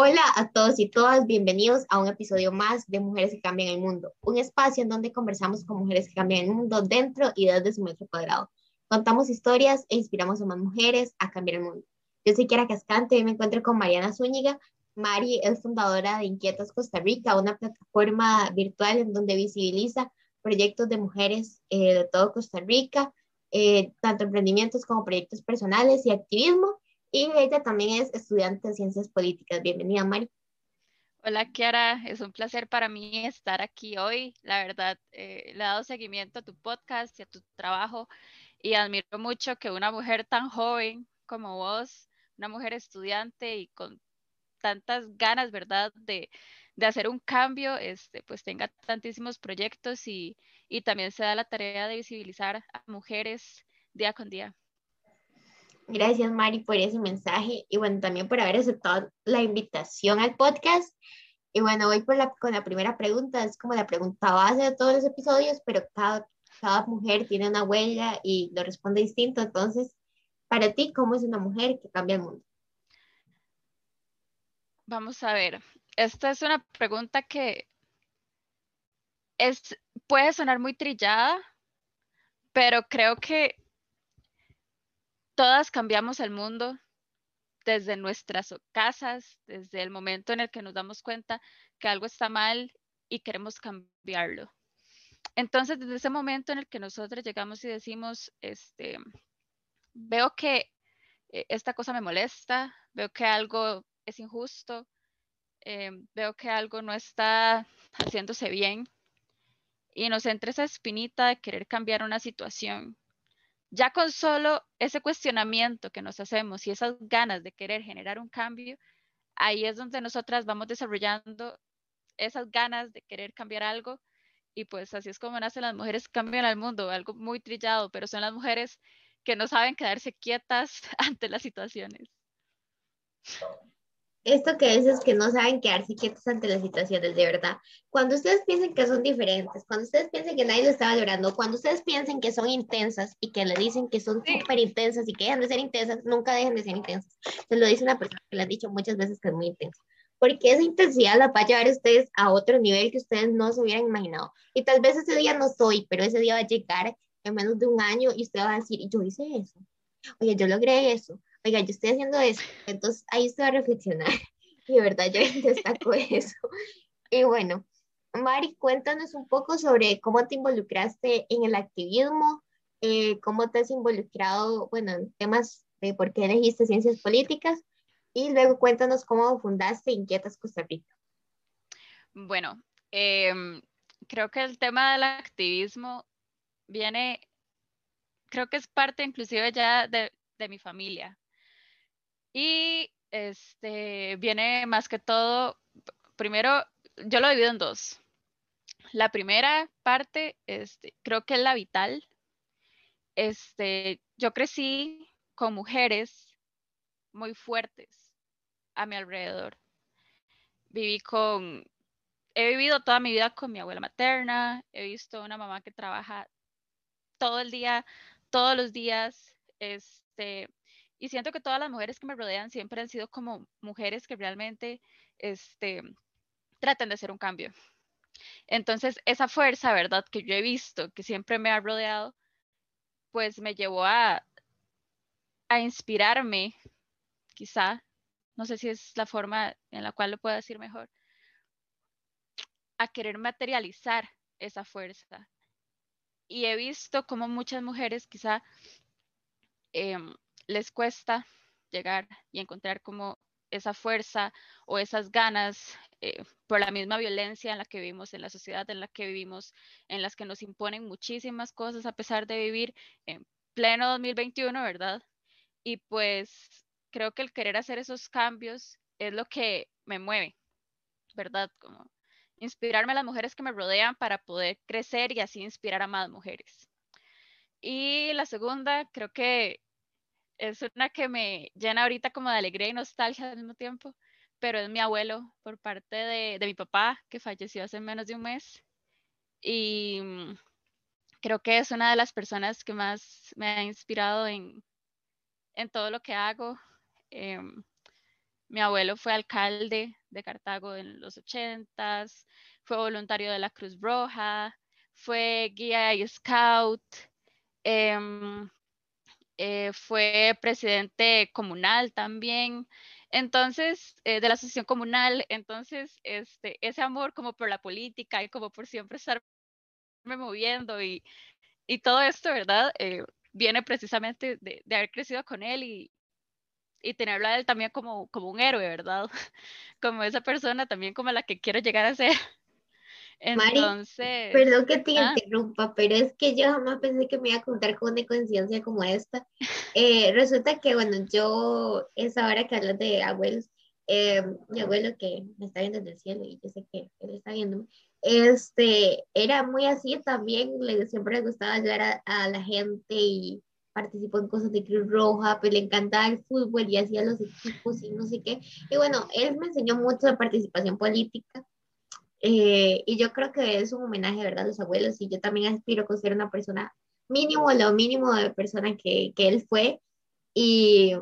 Hola a todos y todas, bienvenidos a un episodio más de Mujeres que Cambian el Mundo, un espacio en donde conversamos con mujeres que cambian el mundo dentro y desde su metro cuadrado. Contamos historias e inspiramos a más mujeres a cambiar el mundo. Yo soy Kiara Cascante y me encuentro con Mariana Zúñiga. Mari es fundadora de Inquietas Costa Rica, una plataforma virtual en donde visibiliza proyectos de mujeres eh, de todo Costa Rica, eh, tanto emprendimientos como proyectos personales y activismo y ella también es estudiante de Ciencias Políticas. Bienvenida, Mari. Hola, Kiara. Es un placer para mí estar aquí hoy. La verdad, eh, le he dado seguimiento a tu podcast y a tu trabajo y admiro mucho que una mujer tan joven como vos, una mujer estudiante y con tantas ganas, ¿verdad?, de, de hacer un cambio, este, pues tenga tantísimos proyectos y, y también se da la tarea de visibilizar a mujeres día con día. Gracias, Mari, por ese mensaje y bueno, también por haber aceptado la invitación al podcast. Y bueno, voy la, con la primera pregunta, es como la pregunta base de todos los episodios, pero cada, cada mujer tiene una huella y lo responde distinto. Entonces, para ti, ¿cómo es una mujer que cambia el mundo? Vamos a ver, esta es una pregunta que es, puede sonar muy trillada, pero creo que todas cambiamos el mundo desde nuestras casas, desde el momento en el que nos damos cuenta que algo está mal y queremos cambiarlo. Entonces, desde ese momento en el que nosotros llegamos y decimos, este, veo que eh, esta cosa me molesta, veo que algo es injusto, eh, veo que algo no está haciéndose bien y nos entra esa espinita de querer cambiar una situación ya con solo ese cuestionamiento que nos hacemos y esas ganas de querer generar un cambio, ahí es donde nosotras vamos desarrollando esas ganas de querer cambiar algo y pues así es como nacen las mujeres que cambian al mundo, algo muy trillado, pero son las mujeres que no saben quedarse quietas ante las situaciones esto que dices que no saben quedarse quietos ante las situaciones, de verdad. Cuando ustedes piensen que son diferentes, cuando ustedes piensen que nadie lo está valorando, cuando ustedes piensen que son intensas y que le dicen que son súper intensas y que dejan de ser intensas, nunca dejen de ser intensas. Se lo dice una persona que le han dicho muchas veces que es muy intensa. Porque esa intensidad la va a llevar a ustedes a otro nivel que ustedes no se hubieran imaginado. Y tal vez ese día no soy, pero ese día va a llegar en menos de un año y usted va a decir, yo hice eso. Oye, yo logré eso oiga, yo estoy haciendo eso. Entonces ahí estoy a reflexionar. Y de verdad yo destaco eso. Y bueno, Mari, cuéntanos un poco sobre cómo te involucraste en el activismo, eh, cómo te has involucrado, bueno, en temas de por qué elegiste ciencias políticas y luego cuéntanos cómo fundaste Inquietas Costa Rica. Bueno, em, creo que el tema del activismo viene, creo que es parte inclusive ya de, de mi familia. Y este viene más que todo, primero, yo lo divido en dos. La primera parte, este, creo que es la vital. Este, yo crecí con mujeres muy fuertes a mi alrededor. Viví con, he vivido toda mi vida con mi abuela materna, he visto una mamá que trabaja todo el día, todos los días, este, y siento que todas las mujeres que me rodean siempre han sido como mujeres que realmente este, tratan de hacer un cambio. Entonces, esa fuerza, ¿verdad? Que yo he visto, que siempre me ha rodeado, pues me llevó a, a inspirarme, quizá, no sé si es la forma en la cual lo puedo decir mejor, a querer materializar esa fuerza. Y he visto como muchas mujeres quizá em, les cuesta llegar y encontrar como esa fuerza o esas ganas eh, por la misma violencia en la que vivimos, en la sociedad en la que vivimos, en las que nos imponen muchísimas cosas a pesar de vivir en pleno 2021, ¿verdad? Y pues creo que el querer hacer esos cambios es lo que me mueve, ¿verdad? Como inspirarme a las mujeres que me rodean para poder crecer y así inspirar a más mujeres. Y la segunda, creo que es una que me llena ahorita como de alegría y nostalgia al mismo tiempo, pero es mi abuelo por parte de, mi papá, que falleció hace menos de un mes. Y mm, creo que es una de las personas que más me ha inspirado en, en todo lo que hago. Em, Mi abuelo fue alcalde de Cartago en los ochentas, fue voluntario de la Cruz Roja, fue guía y scout, em, eh, fue presidente comunal también. Entonces, eh, de la asociación comunal, entonces, este, ese amor como por la política y como por siempre estarme moviendo y, todo esto, ¿verdad? Eh, viene precisamente de, de, haber crecido con él y, y tenerlo a él también como, como un héroe, ¿verdad? Como esa persona también como la que quiero llegar a ser. Entonces, perdón que te ah. interrumpa, pero es que yo jamás pensé que me iba a contar con una coincidencia como esta. Eh, resulta que, bueno, yo, esa hora que hablas de abuelos, eh, mi abuelo que me está viendo desde el cielo y yo sé que él está viéndome, este, era muy así también, le, siempre le gustaba ayudar a, a la gente y participó en cosas de Cruz Roja, pues le encantaba el fútbol y hacía los equipos y no sé qué. Y bueno, él me enseñó mucho de participación política eh, y yo creo que es un homenaje, ¿verdad?, a los abuelos. Y yo también aspiro a ser una persona mínimo, lo mínimo de persona que, que él fue. Y,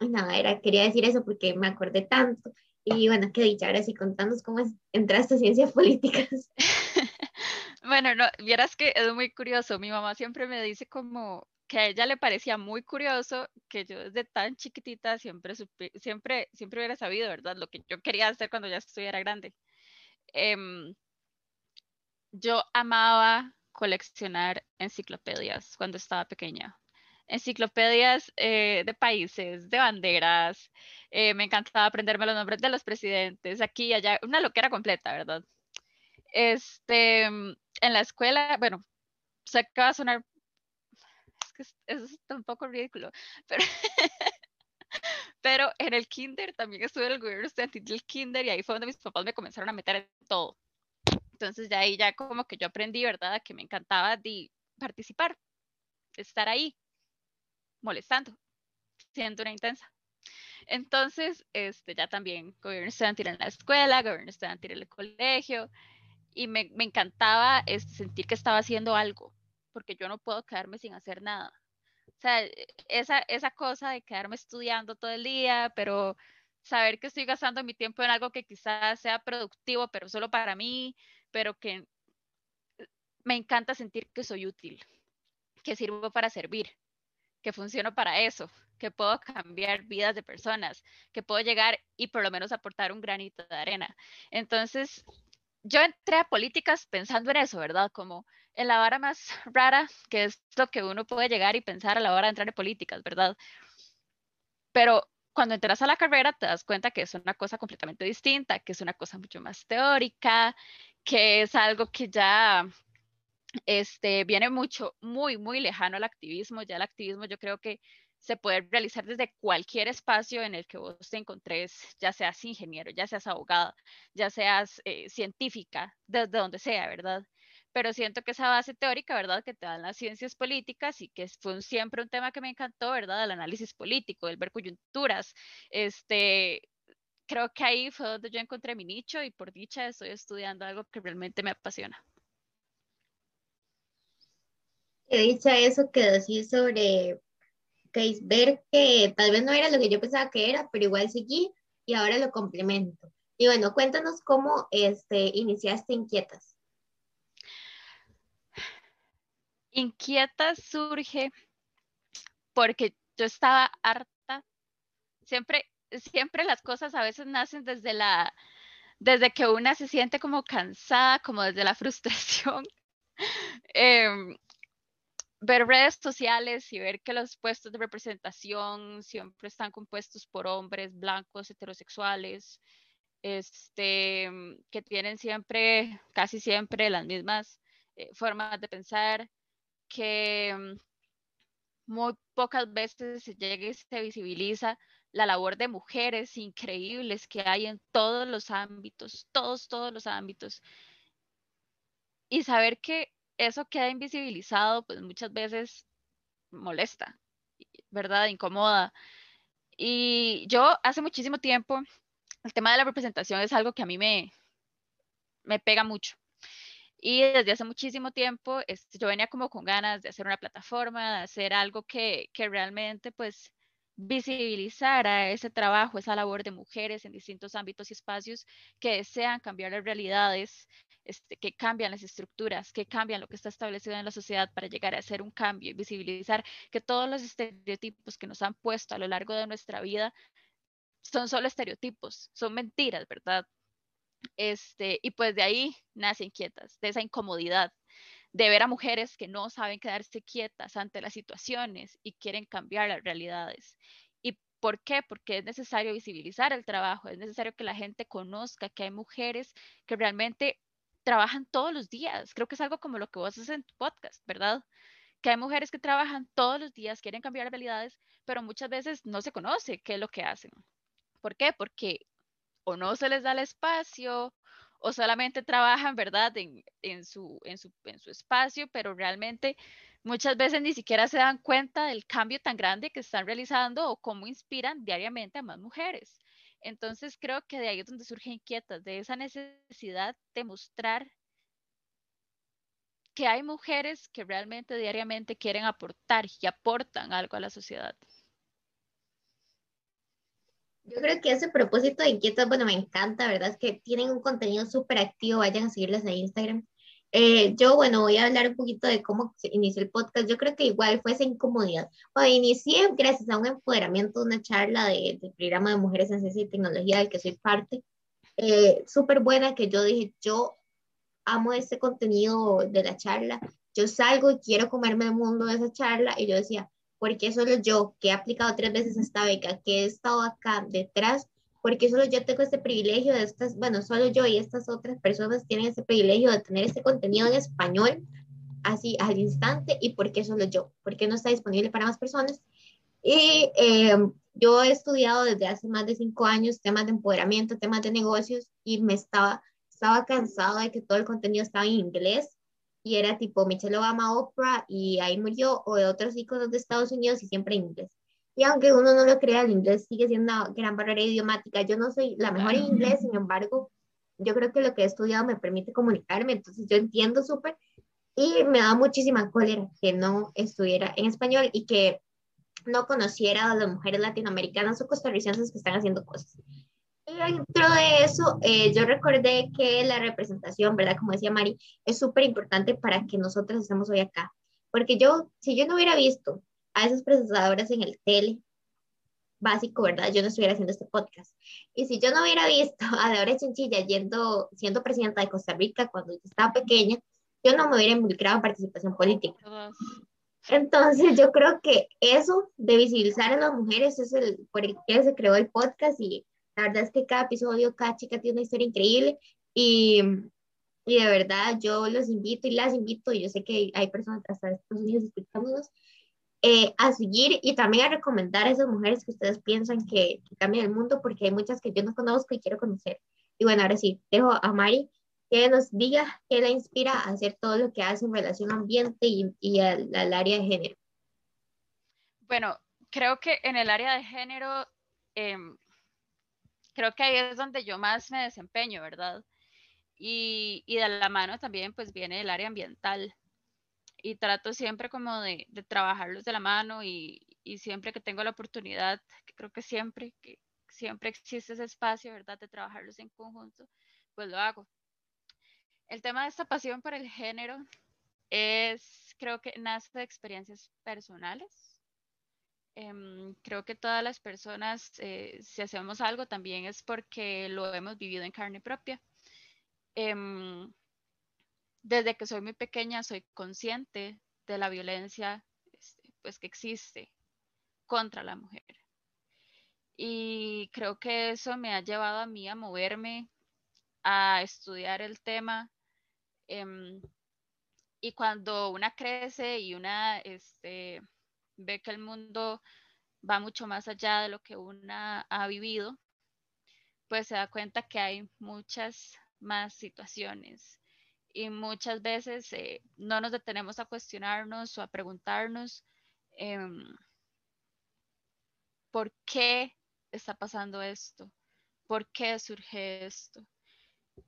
nada, era, quería decir eso porque me acordé tanto. Y bueno, qué dicha, ahora sí contándonos cómo es, entraste a ciencias políticas. bueno, no, vieras que es muy curioso. Mi mamá siempre me dice como que a ella le parecía muy curioso que yo desde tan chiquitita siempre, siempre, siempre hubiera sabido, ¿verdad? Lo que yo quería hacer cuando ya estuviera grande. Em, yo amaba coleccionar enciclopedias cuando estaba pequeña. Enciclopedias eh, de países, de banderas. Eh, me encantaba aprenderme los nombres de los presidentes, aquí y allá. Una loquera completa, ¿verdad? Este, en la escuela, bueno, sé que va a sonar. Es que eso es un poco ridículo, pero. Pero en el kinder también estuve en el gobierno estudiantil del kinder y ahí fue donde mis papás me comenzaron a meter en todo. Entonces ya ahí ya como que yo aprendí, ¿verdad? Que me encantaba de participar, estar ahí, molestando, siendo una intensa. Entonces, este, ya también gobierno estudiantil en la escuela, gobierno estudiantil en el colegio, y me, me encantaba este, sentir que estaba haciendo algo, porque yo no puedo quedarme sin hacer nada. O sea, e, esa, esa cosa de quedarme estudiando todo el día, pero saber que estoy gastando mi tiempo en algo que quizás sea productivo, pero solo para mí, pero que me encanta sentir que soy útil, que sirvo para servir, que funciono para eso, que puedo cambiar vidas de personas, que puedo llegar y por lo menos aportar un granito de arena. Entonces, yo entré a políticas pensando en eso, ¿verdad? Como en la vara más rara, que es lo que uno puede llegar y pensar a la hora de entrar en políticas, ¿verdad? Pero cuando entras a la carrera te das cuenta que es una cosa completamente distinta, que es una cosa mucho más teórica, que es algo que ya este, viene mucho, muy, muy lejano al activismo. Ya el activismo yo creo que se puede realizar desde cualquier espacio en el que vos te encontres, ya seas ingeniero, ya seas abogado, ya seas eh, científica, desde donde sea, ¿verdad? Pero siento que esa base teórica, ¿verdad?, que te dan las ciencias políticas y que fue siempre un tema que me encantó, ¿verdad?, el análisis político, el ver coyunturas, este, creo que ahí fue donde yo encontré mi nicho y por dicha estoy estudiando algo que realmente me apasiona. He dicho eso que decís sobre que ver que tal vez no era lo que yo pensaba que era, pero igual seguí y ahora lo complemento. Y bueno, cuéntanos cómo este, iniciaste Inquietas. Inquieta surge porque yo estaba harta. Siempre, siempre las cosas a veces nacen desde la, desde que una se siente como cansada, como desde la frustración. Em, ver redes sociales y ver que los puestos de representación siempre están compuestos por hombres blancos, heterosexuales, este, que tienen siempre, casi siempre las mismas eh, formas de pensar, que mm, muy pocas veces se llega y se visibiliza la labor de mujeres increíbles que hay en todos los ámbitos, todos, todos los ámbitos. Y saber que eso queda invisibilizado, pues muchas veces molesta, ¿verdad? Incomoda. Y yo hace muchísimo tiempo, el tema de la representación es algo que a mí me, me pega mucho. Y desde hace muchísimo tiempo yo venía como con ganas de hacer una plataforma, de hacer algo que, que realmente pues visibilizar a ese trabajo, esa labor de mujeres en distintos ámbitos y espacios que desean cambiar las realidades, este, que cambian las estructuras, que cambian lo que está establecido en la sociedad para llegar a hacer un cambio y visibilizar que todos los estereotipos que nos han puesto a lo largo de nuestra vida son solo estereotipos, son mentiras, ¿verdad? Este, y pues de ahí nacen inquietas, de esa incomodidad, de ver a mujeres que no saben quedarse quietas ante las situaciones y quieren cambiar las realidades. ¿Y por qué? Porque es necesario visibilizar el trabajo, es necesario que la gente conozca que hay mujeres que realmente trabajan todos los días. Creo que es algo como lo que vos haces en tu podcast, ¿verdad? Que hay mujeres que trabajan todos los días, quieren cambiar realidades, pero muchas veces no se conoce qué es lo que hacen. ¿Por qué? Porque o no se les da el espacio o solamente trabajan, ¿verdad?, en, su, en, su, espacio, pero realmente muchas veces ni siquiera se dan cuenta del cambio tan grande que están realizando o cómo inspiran diariamente a más mujeres. Entonces creo que de ahí es donde surgen inquietas, de esa necesidad de mostrar que hay mujeres que realmente diariamente quieren aportar y aportan algo a la sociedad. Yo creo que ese propósito de inquietas, bueno, me encanta, ¿verdad? Es que tienen un contenido súper activo, vayan a seguirles en Instagram. Eh, yo, bueno, voy a hablar un poquito de cómo inició el podcast. Yo creo que igual fue esa incomodidad. Bueno, inicié gracias a un empoderamiento, una charla de, del programa de Mujeres en Ciencia y Tecnología del que soy parte. Eh, súper buena que yo dije, yo amo este contenido de la charla. Yo salgo y quiero comerme el mundo de esa charla. Y yo decía, porque solo yo, que he aplicado tres veces esta beca, que he estado acá detrás, porque solo yo tengo ese privilegio de estas, bueno, solo yo y estas otras personas tienen ese privilegio de tener este contenido en español así al instante y por qué solo yo, porque no está disponible para más personas. Y em, yo he estudiado desde hace más de cinco años temas de empoderamiento, temas de negocios y me estaba, estaba cansado de que todo el contenido estaba en inglés y era tipo Michelle Obama, Oprah y ahí murió, o de otros iconos de Estados Unidos y siempre inglés. Y aunque uno no lo crea, el inglés sigue siendo una gran barrera idiomática. Yo no soy la mejor en inglés, sin embargo, yo creo que lo que he estudiado me permite comunicarme, entonces yo entiendo súper y me da muchísima cólera que no estuviera en español y que no conociera a las mujeres latinoamericanas o costarricenses que están haciendo cosas. Y dentro de eso, eh, yo recordé que la representación, ¿verdad? Como decía Mari, es súper importante para que nosotros estemos hoy acá. Porque yo, si yo no hubiera visto a esas presentadoras en el tele, básico, ¿verdad? Yo no estuviera haciendo este podcast. Y si yo no hubiera visto a Laura Chinchilla yendo, siendo presidenta de Costa Rica cuando yo estaba pequeña, yo no me hubiera involucrado en participación política. Entonces, yo creo que eso de visibilizar a las mujeres es el por el que se creó el podcast y la verdad es que cada episodio, cada chica tiene una historia increíble y, y de verdad yo los invito y las invito, y yo sé que hay personas hasta Estados Unidos escuchándonos, eh, a seguir y también a recomendar a esas mujeres que ustedes piensan que, que, cambian el mundo, porque hay muchas que yo no conozco y quiero conocer. Y bueno, ahora sí, dejo a Mari que nos diga qué la inspira a hacer todo lo que hace en relación al ambiente y, y al, al, área de género. Bueno, creo que en el área de género eh, creo que ahí es donde yo más me desempeño, ¿verdad? Y, de la mano también pues viene el área ambiental. Y trato siempre como de, trabajarlos de la mano y, y, siempre que tengo la oportunidad, creo que siempre, que siempre existe ese espacio, ¿verdad? De trabajarlos en conjunto, pues lo hago. El tema de esta pasión por el género es, creo que nace de experiencias personales eh, creo que todas las personas, eh, si hacemos algo, también es porque lo hemos vivido en carne propia. Eh, desde que soy muy pequeña soy consciente de la violencia este, pues, que existe contra la mujer. Y creo que eso me ha llevado a mí a moverme, a estudiar el tema. Em, y cuando una crece y una este, ve que el mundo va mucho más allá de lo que una ha vivido, pues se da cuenta que hay muchas más situaciones y muchas veces eh, no nos detenemos a cuestionarnos o a preguntarnos eh, por qué está pasando esto, por qué surge esto.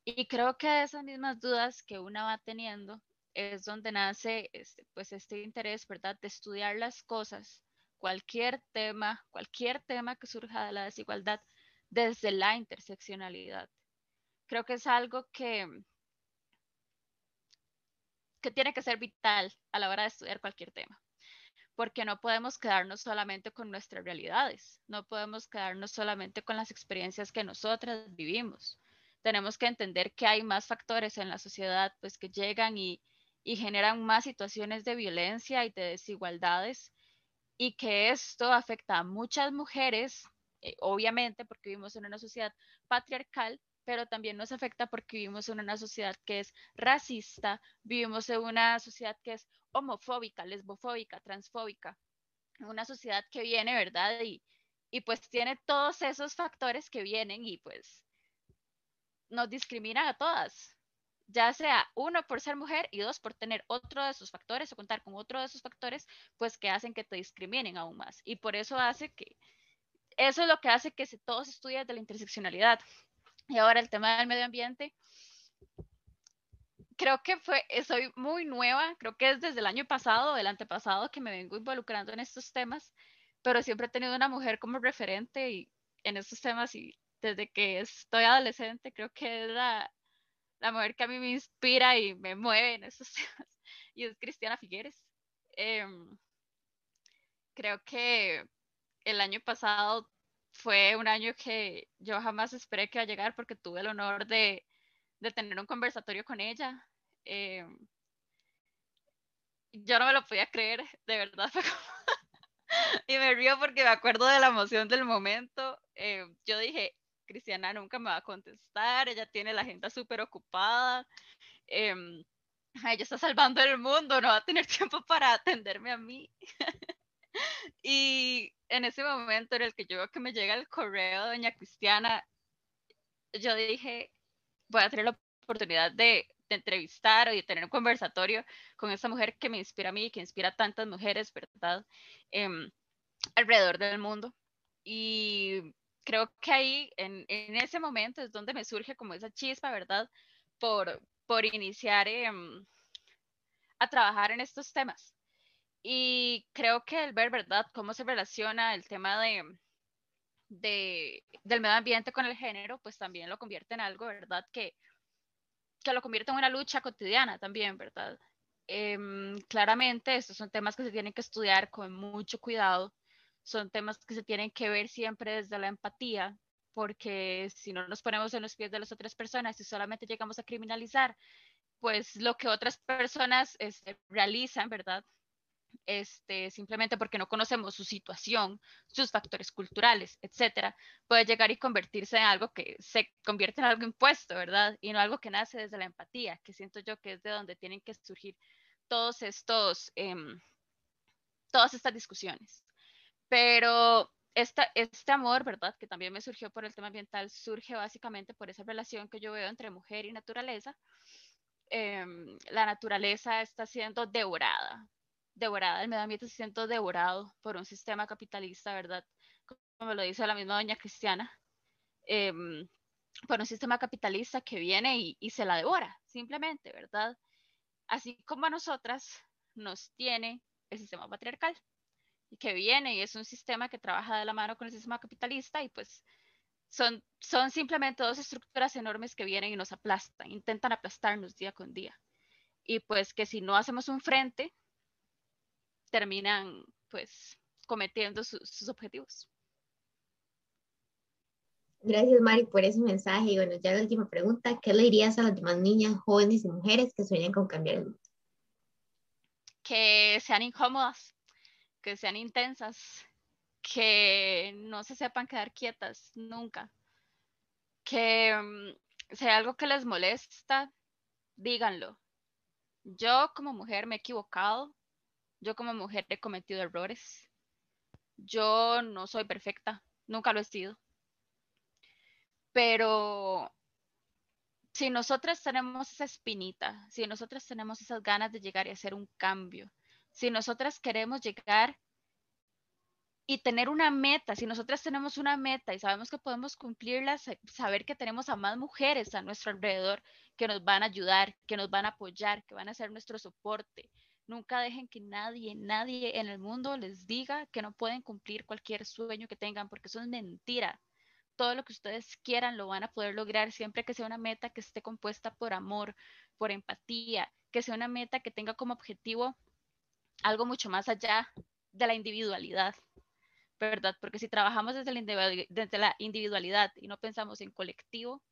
Y creo que esas mismas dudas que una va teniendo es donde nace este, pues este interés, ¿verdad? De estudiar las cosas cualquier tema, cualquier tema que surja de la desigualdad desde la interseccionalidad. Creo que es algo que, que tiene que ser vital a la hora de estudiar cualquier tema, porque no podemos quedarnos solamente con nuestras realidades, no podemos quedarnos solamente con las experiencias que nosotras vivimos. Tenemos que entender que hay más factores en la sociedad pues que llegan y, y generan más situaciones de violencia y de desigualdades y que esto afecta a muchas mujeres, eh, obviamente porque vivimos en una sociedad patriarcal, pero también nos afecta porque vivimos en una sociedad que es racista, vivimos en una sociedad que es homofóbica, lesbofóbica, transfóbica, una sociedad que viene, ¿verdad? Y, y pues tiene todos esos factores que vienen y pues nos discrimina a todas, ya sea uno por ser mujer y dos por tener otro de sus factores o contar con otro de sus factores, pues que hacen que te discriminen aún más. Y por eso hace que, eso es lo que hace que se, todos estudien de la interseccionalidad. Y ahora el tema del medio ambiente, creo que fue, soy muy nueva, creo que es desde el año pasado, el antepasado, que me vengo involucrando en estos temas, pero siempre he tenido una mujer como referente y en estos temas y desde que estoy adolescente creo que es la, la mujer que a mí me inspira y me mueve en esos temas, y es Cristiana Figueres. Em, creo que el año pasado fue un año que yo jamás esperé que iba a llegar porque tuve el honor de, de tener un conversatorio con ella. Em, yo no me lo podía creer, de verdad. y me río porque me acuerdo de la emoción del momento. Em, yo dije, Cristiana nunca me va a contestar, ella tiene la agenda súper ocupada, em, ella está salvando el mundo, no va a tener tiempo para atenderme a mí. y en ese momento en el que yo veo que me llega el correo de doña Cristiana, yo dije, voy a tener la oportunidad de, entrevistar o de tener un conversatorio con esa mujer que me inspira a mí, que inspira a tantas mujeres, ¿verdad? Em, alrededor del mundo. Y creo que ahí, en, en, ese momento, es donde me surge como esa chispa, ¿verdad? Por, por iniciar em, a trabajar en estos temas. Y creo que el ver, ¿verdad?, cómo se relaciona el tema de, de, del medio ambiente con el género, pues también lo convierte en algo, ¿verdad?, que, que lo convierte en una lucha cotidiana también, ¿verdad? Em, claramente, estos son temas que se tienen que estudiar con mucho cuidado son temas que se tienen que ver siempre desde la empatía, porque si no nos ponemos en los pies de las otras personas y solamente llegamos a criminalizar, pues lo que otras personas este, realizan, ¿verdad? Este, simplemente porque no conocemos su situación, sus factores culturales, etcétera, puede llegar y convertirse en algo que se convierte en algo impuesto, ¿verdad? Y no algo que nace desde la empatía, que siento yo que es de donde tienen que surgir todos estos, em, todas estas discusiones. Pero esta, este amor, ¿verdad? Que también me surgió por el tema ambiental, surge básicamente por esa relación que yo veo entre mujer y naturaleza. Em, la naturaleza está siendo devorada, devorada, el medio ambiente está siendo devorado por un sistema capitalista, ¿verdad? Como lo dice la misma doña Cristiana, em, por un sistema capitalista que viene y, y se la devora, simplemente, ¿verdad? Así como a nosotras nos tiene el sistema patriarcal que viene y es un sistema que trabaja de la mano con el sistema capitalista y pues son, son simplemente dos estructuras enormes que vienen y nos aplastan, intentan aplastarnos día con día. Y pues que si no hacemos un frente, terminan pues cometiendo sus objetivos. Gracias, Mari, por ese mensaje. Y bueno, ya la última pregunta, ¿qué le dirías a las demás niñas, jóvenes y mujeres que sueñan con cambiar el mundo? Que sean incómodas, que sean intensas, que no se sepan quedar quietas nunca, que mm, sea algo que les molesta, díganlo. Yo como mujer me he equivocado, yo como mujer he cometido errores, yo no soy perfecta, nunca lo he sido, pero si nosotras tenemos esa espinita, si nosotras tenemos esas ganas de llegar y hacer un cambio, si nosotras queremos llegar y tener una meta, si nosotras tenemos una meta y sabemos que podemos cumplirla, saber que tenemos a más mujeres a nuestro alrededor que nos van a ayudar, que nos van a apoyar, que van a ser nuestro soporte, Nunca dejen que nadie, nadie en el mundo les diga que no pueden cumplir cualquier sueño que tengan, porque eso es mentira. Todo lo que ustedes quieran lo van a poder lograr siempre que sea una meta que esté compuesta por amor, por empatía, que sea una meta que tenga como objetivo algo mucho más allá de la individualidad, ¿verdad? Porque si trabajamos desde la, individualidad y no pensamos en colectivo,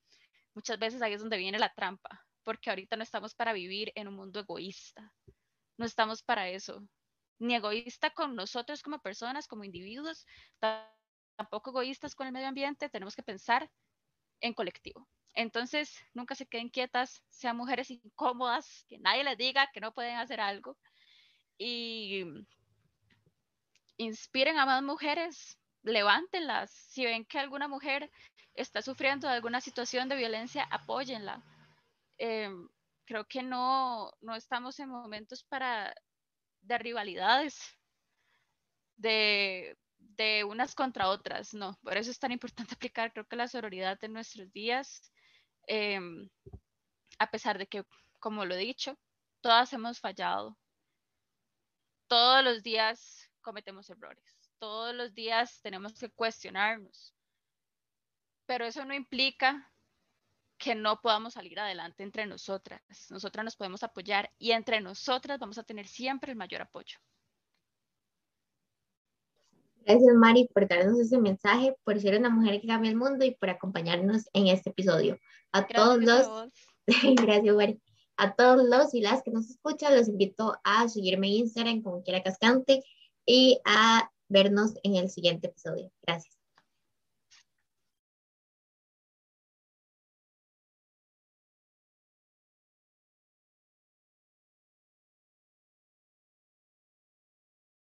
muchas veces ahí es donde viene la trampa, porque ahorita no estamos para vivir en un mundo egoísta, no estamos para eso, ni egoísta con nosotros como personas, como individuos, tampoco egoístas con el medio ambiente, tenemos que pensar en colectivo. Entonces, nunca se queden quietas, sean mujeres incómodas, que nadie les diga que no pueden hacer algo y inspiren a más mujeres, levántenlas. Si ven que alguna mujer está sufriendo alguna situación de violencia, apóyenla. Em, creo que no, no estamos en momentos para de rivalidades, de, de unas contra otras, no. Por eso es tan importante aplicar, creo que la sororidad en nuestros días Em, a pesar de que, como lo he dicho, todas hemos fallado. Todos los días cometemos errores. Todos los días tenemos que cuestionarnos. Pero eso no implica que no podamos salir adelante entre nosotras. Nosotras nos podemos apoyar y entre nosotras vamos a tener siempre el mayor apoyo. Gracias, Mari, por darnos ese mensaje, por ser una mujer que cambia el mundo y por acompañarnos en este episodio. A todos los, gracias, Mari. A todos los y las que nos escuchan, los invito a seguirme en Instagram como quiera cascante y a vernos en el siguiente episodio. Gracias.